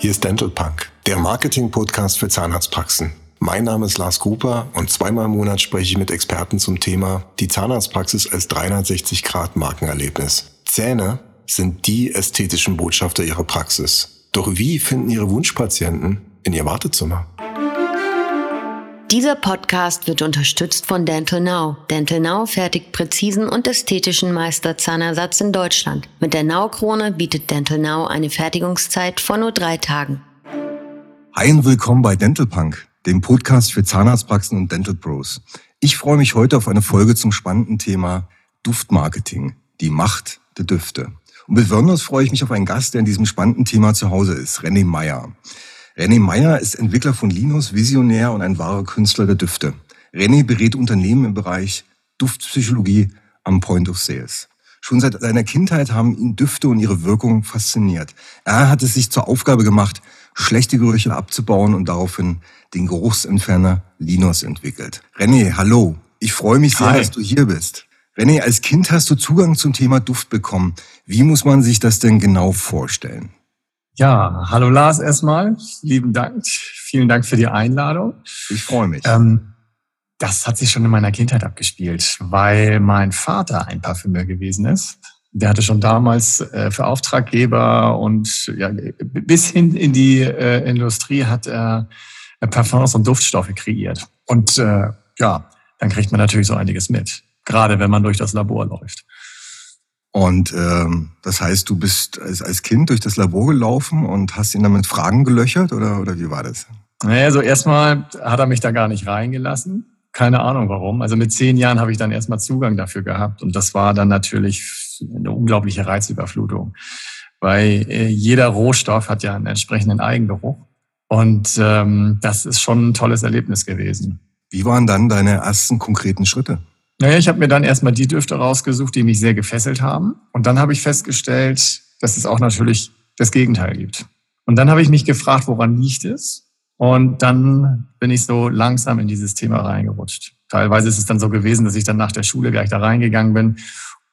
Hier ist Dental Punk, der Marketing-Podcast für Zahnarztpraxen. Mein Name ist Lars Gruber und zweimal im Monat spreche ich mit Experten zum Thema die Zahnarztpraxis als 360-Grad-Markenerlebnis. Zähne sind die ästhetischen Botschafter ihrer Praxis. Doch wie finden ihre Wunschpatienten in ihr Wartezimmer? Dieser Podcast wird unterstützt von Dental Now. Dental Now fertigt präzisen und ästhetischen Meisterzahnersatz in Deutschland. Mit der Now-Krone bietet Dental Now eine Fertigungszeit von nur drei Tagen. Hi und willkommen bei Dental Punk, dem Podcast für Zahnarztpraxen und Dental Pros. Ich freue mich heute auf eine Folge zum spannenden Thema Duftmarketing, die Macht der Düfte. Und besonders freue ich mich auf einen Gast, der in diesem spannenden Thema zu Hause ist, René Meyer. René Meyer ist Entwickler von Linus, Visionär und ein wahrer Künstler der Düfte. René berät Unternehmen im Bereich Duftpsychologie am Point of Sales. Schon seit seiner Kindheit haben ihn Düfte und ihre Wirkung fasziniert. Er hat es sich zur Aufgabe gemacht, schlechte Gerüche abzubauen und daraufhin den Geruchsentferner Linus entwickelt. René, hallo. Ich freue mich sehr, Hi. dass du hier bist. René, als Kind hast du Zugang zum Thema Duft bekommen. Wie muss man sich das denn genau vorstellen? Ja, hallo Lars erstmal. Lieben Dank. Vielen Dank für die Einladung. Ich freue mich. Ähm, das hat sich schon in meiner Kindheit abgespielt, weil mein Vater ein Parfümeur gewesen ist. Der hatte schon damals äh, für Auftraggeber und ja, bis hin in die äh, Industrie hat er äh, Parfums und Duftstoffe kreiert. Und äh, ja, dann kriegt man natürlich so einiges mit, gerade wenn man durch das Labor läuft. Und ähm, das heißt, du bist als, als Kind durch das Labor gelaufen und hast ihn dann mit Fragen gelöchert oder, oder wie war das? Naja, also erstmal hat er mich da gar nicht reingelassen. Keine Ahnung warum. Also mit zehn Jahren habe ich dann erstmal Zugang dafür gehabt und das war dann natürlich eine unglaubliche Reizüberflutung. Weil äh, jeder Rohstoff hat ja einen entsprechenden Eigengeruch und ähm, das ist schon ein tolles Erlebnis gewesen. Wie waren dann deine ersten konkreten Schritte? Naja, ich habe mir dann erstmal die Düfte rausgesucht, die mich sehr gefesselt haben. Und dann habe ich festgestellt, dass es auch natürlich das Gegenteil gibt. Und dann habe ich mich gefragt, woran liegt es? Und dann bin ich so langsam in dieses Thema reingerutscht. Teilweise ist es dann so gewesen, dass ich dann nach der Schule gleich da reingegangen bin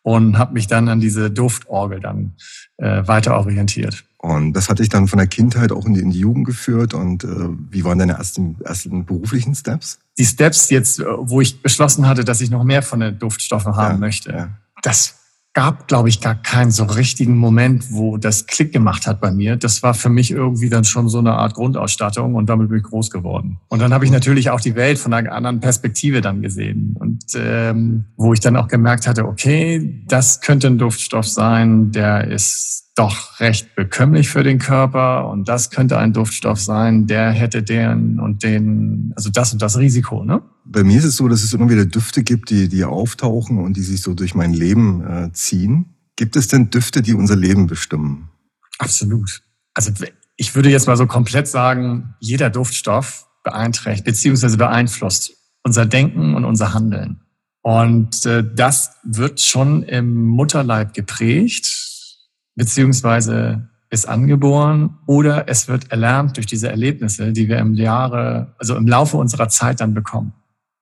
und habe mich dann an diese Duftorgel dann äh, weiter orientiert. Und das hat dich dann von der Kindheit auch in die, in die Jugend geführt. Und äh, wie waren deine ersten, ersten beruflichen Steps? Die Steps jetzt, äh, wo ich beschlossen hatte, dass ich noch mehr von den Duftstoffen haben ja, möchte, ja. das gab, glaube ich, gar keinen so richtigen Moment, wo das Klick gemacht hat bei mir. Das war für mich irgendwie dann schon so eine Art Grundausstattung und damit bin ich groß geworden. Und dann habe ich natürlich auch die Welt von einer anderen Perspektive dann gesehen und ähm, wo ich dann auch gemerkt hatte, okay, das könnte ein Duftstoff sein, der ist doch recht bekömmlich für den Körper und das könnte ein Duftstoff sein, der hätte den und den, also das und das Risiko, ne? Bei mir ist es so, dass es immer wieder Düfte gibt, die, die auftauchen und die sich so durch mein Leben äh, ziehen. Gibt es denn Düfte, die unser Leben bestimmen? Absolut. Also ich würde jetzt mal so komplett sagen, jeder Duftstoff beeinträchtigt bzw. beeinflusst unser Denken und unser Handeln. Und äh, das wird schon im Mutterleib geprägt beziehungsweise ist angeboren oder es wird erlernt durch diese Erlebnisse, die wir im Jahre, also im Laufe unserer Zeit dann bekommen.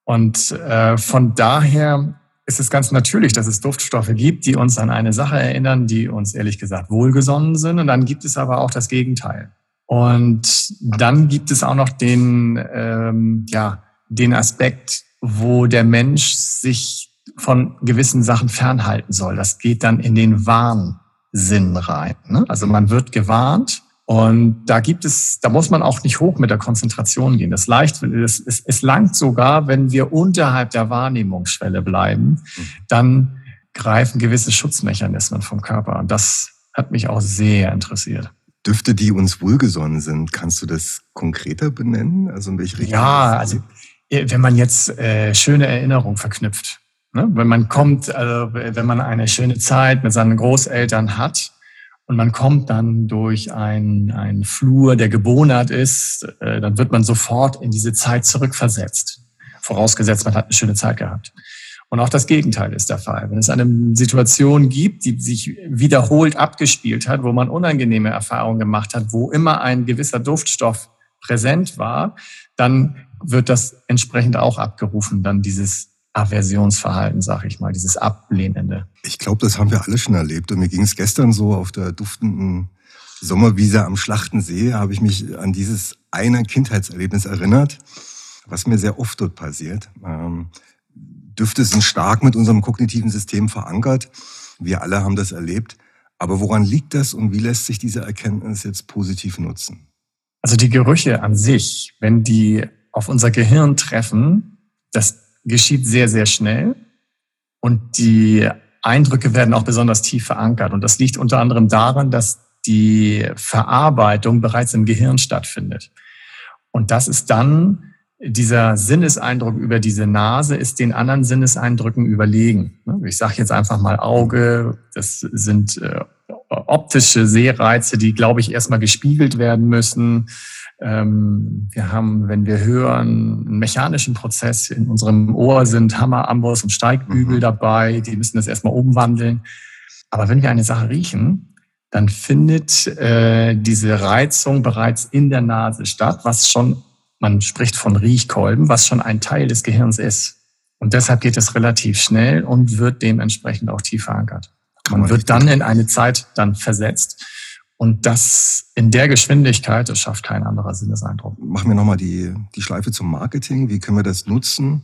Und äh, von daher ist es ganz natürlich, dass es Duftstoffe gibt, die uns an eine Sache erinnern, die uns ehrlich gesagt wohlgesonnen sind. Und dann gibt es aber auch das Gegenteil. Und dann gibt es auch noch den, ähm, ja, den Aspekt, wo der Mensch sich von gewissen Sachen fernhalten soll. Das geht dann in den Wahn Sinn rein. Ne? Also man wird gewarnt und da gibt es, da muss man auch nicht hoch mit der Konzentration gehen. Das leicht, es, es, es langt sogar, wenn wir unterhalb der Wahrnehmungsschwelle bleiben, dann greifen gewisse Schutzmechanismen vom Körper. Und das hat mich auch sehr interessiert. Düfte, die uns wohlgesonnen sind, kannst du das konkreter benennen? Also in welche Richtung? Ja, also äh, wenn man jetzt äh, schöne Erinnerungen verknüpft. Ne? Wenn man kommt, also wenn man eine schöne Zeit mit seinen Großeltern hat und man kommt dann durch einen, Flur, der gebohnert ist, äh, dann wird man sofort in diese Zeit zurückversetzt. Vorausgesetzt, man hat eine schöne Zeit gehabt. Und auch das Gegenteil ist der Fall. Wenn es eine Situation gibt, die sich wiederholt abgespielt hat, wo man unangenehme Erfahrungen gemacht hat, wo immer ein gewisser Duftstoff präsent war, dann wird das entsprechend auch abgerufen, dann dieses Aversionsverhalten, sag ich mal, dieses Ablehnende. Ich glaube, das haben wir alle schon erlebt. Und mir ging es gestern so auf der duftenden Sommerwiese am Schlachtensee habe ich mich an dieses eine Kindheitserlebnis erinnert, was mir sehr oft dort passiert. Ähm, Düfte sind stark mit unserem kognitiven System verankert. Wir alle haben das erlebt. Aber woran liegt das und wie lässt sich diese Erkenntnis jetzt positiv nutzen? Also die Gerüche an sich, wenn die auf unser Gehirn treffen, das geschieht sehr, sehr schnell. Und die Eindrücke werden auch besonders tief verankert. Und das liegt unter anderem daran, dass die Verarbeitung bereits im Gehirn stattfindet. Und das ist dann dieser Sinneseindruck über diese Nase ist den anderen Sinneseindrücken überlegen. Ich sage jetzt einfach mal Auge, das sind äh, optische Sehreize, die, glaube ich, erstmal gespiegelt werden müssen. Ähm, wir haben, wenn wir hören, einen mechanischen Prozess in unserem Ohr sind Hammer, Amboss und Steigbügel mhm. dabei, die müssen das erstmal umwandeln. Aber wenn wir eine Sache riechen, dann findet äh, diese Reizung bereits in der Nase statt, was schon man spricht von Riechkolben, was schon ein Teil des Gehirns ist. Und deshalb geht es relativ schnell und wird dementsprechend auch tief verankert. Man wird dann in eine Zeit dann versetzt. Und das in der Geschwindigkeit, das schafft kein anderer Sinneseindruck. Machen wir nochmal die, die Schleife zum Marketing. Wie können wir das nutzen?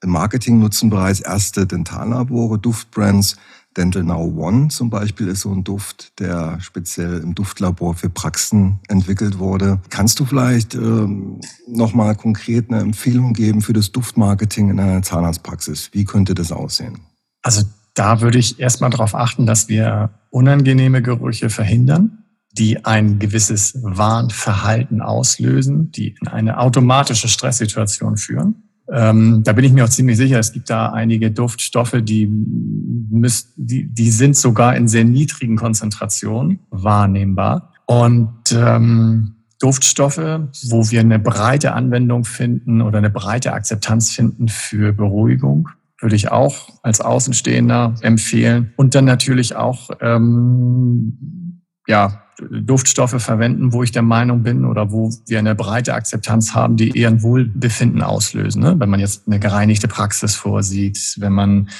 Im Marketing nutzen bereits erste Dentallabore, Duftbrands, Dental Now One zum Beispiel ist so ein Duft, der speziell im Duftlabor für Praxen entwickelt wurde. Kannst du vielleicht ähm, nochmal konkret eine Empfehlung geben für das Duftmarketing in einer Zahnarztpraxis? Wie könnte das aussehen? Also da würde ich erstmal darauf achten, dass wir unangenehme Gerüche verhindern, die ein gewisses Warnverhalten auslösen, die in eine automatische Stresssituation führen. Ähm, da bin ich mir auch ziemlich sicher, es gibt da einige Duftstoffe, die, müssen, die, die sind sogar in sehr niedrigen Konzentrationen wahrnehmbar. Und ähm, Duftstoffe, wo wir eine breite Anwendung finden oder eine breite Akzeptanz finden für Beruhigung, würde ich auch als Außenstehender empfehlen. Und dann natürlich auch ähm, ja, Duftstoffe verwenden, wo ich der Meinung bin oder wo wir eine breite Akzeptanz haben, die eher ein Wohlbefinden auslösen. Ne? Wenn man jetzt eine gereinigte Praxis vorsieht, wenn man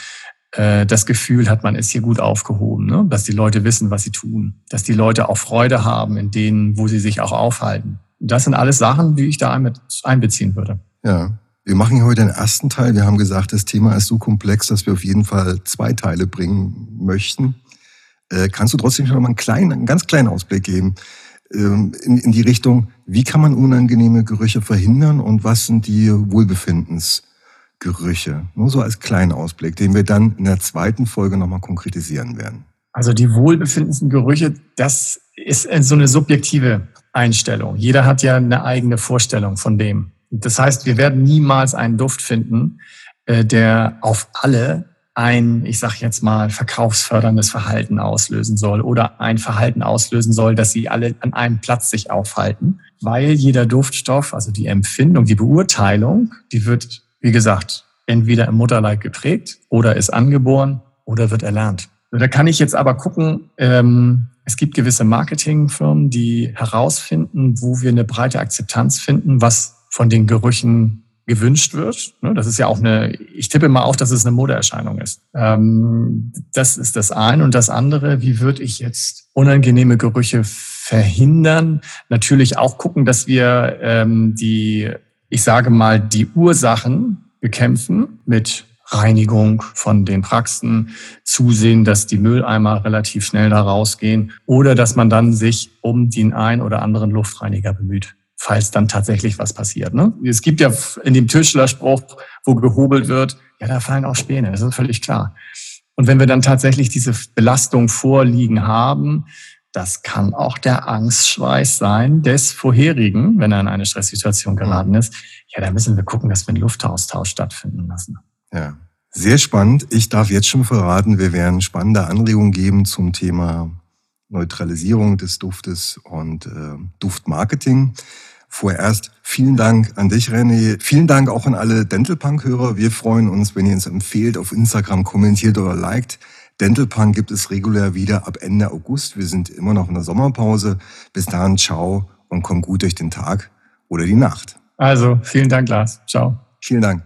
äh, das Gefühl hat, man ist hier gut aufgehoben, ne? dass die Leute wissen, was sie tun, dass die Leute auch Freude haben in denen, wo sie sich auch aufhalten. Das sind alles Sachen, die ich da mit einbeziehen würde. Ja. Wir machen heute den ersten Teil. Wir haben gesagt, das Thema ist so komplex, dass wir auf jeden Fall zwei Teile bringen möchten. Äh, kannst du trotzdem schon mal einen kleinen, einen ganz kleinen Ausblick geben ähm, in, in die Richtung, wie kann man unangenehme Gerüche verhindern und was sind die Wohlbefindensgerüche? Nur so als kleinen Ausblick, den wir dann in der zweiten Folge nochmal konkretisieren werden. Also die Wohlbefindensgerüche, das ist so eine subjektive Einstellung. Jeder hat ja eine eigene Vorstellung von dem. Das heißt, wir werden niemals einen Duft finden, äh, der auf alle ein, ich sage jetzt mal, verkaufsförderndes Verhalten auslösen soll oder ein Verhalten auslösen soll, dass sie alle an einem Platz sich aufhalten, weil jeder Duftstoff, also die Empfindung, die Beurteilung, die wird, wie gesagt, entweder im Mutterleib geprägt oder ist angeboren oder wird erlernt. Da kann ich jetzt aber gucken, ähm, es gibt gewisse Marketingfirmen, die herausfinden, wo wir eine breite Akzeptanz finden, was von den Gerüchen gewünscht wird. Ne, das ist ja auch eine, ich tippe mal auf, dass es eine Modeerscheinung ist. Ähm, das ist das eine. Und das andere, wie würde ich jetzt unangenehme Gerüche verhindern? Natürlich auch gucken, dass wir ähm, die, ich sage mal, die Ursachen bekämpfen mit Reinigung von den Praxen, zusehen, dass die Mülleimer relativ schnell da rausgehen oder dass man dann sich um den ein oder anderen Luftreiniger bemüht falls dann tatsächlich was passiert. Ne? Es gibt ja in dem Tischlerspruch, wo gehobelt wird, ja, da fallen auch Späne, das ist völlig klar. Und wenn wir dann tatsächlich diese Belastung vorliegen haben, das kann auch der Angstschweiß sein des vorherigen, wenn er in eine Stresssituation geraten ist. Ja, da müssen wir gucken, dass wir einen Luftaustausch stattfinden lassen. Ja, sehr spannend. Ich darf jetzt schon verraten, wir werden spannende Anregungen geben zum Thema Neutralisierung des Duftes und äh, Duftmarketing. Vorerst vielen Dank an dich, René. Vielen Dank auch an alle Dental Punk-Hörer. Wir freuen uns, wenn ihr uns empfehlt, auf Instagram kommentiert oder liked. Dental Punk gibt es regulär wieder ab Ende August. Wir sind immer noch in der Sommerpause. Bis dahin, ciao und komm gut durch den Tag oder die Nacht. Also, vielen Dank, Lars. Ciao. Vielen Dank.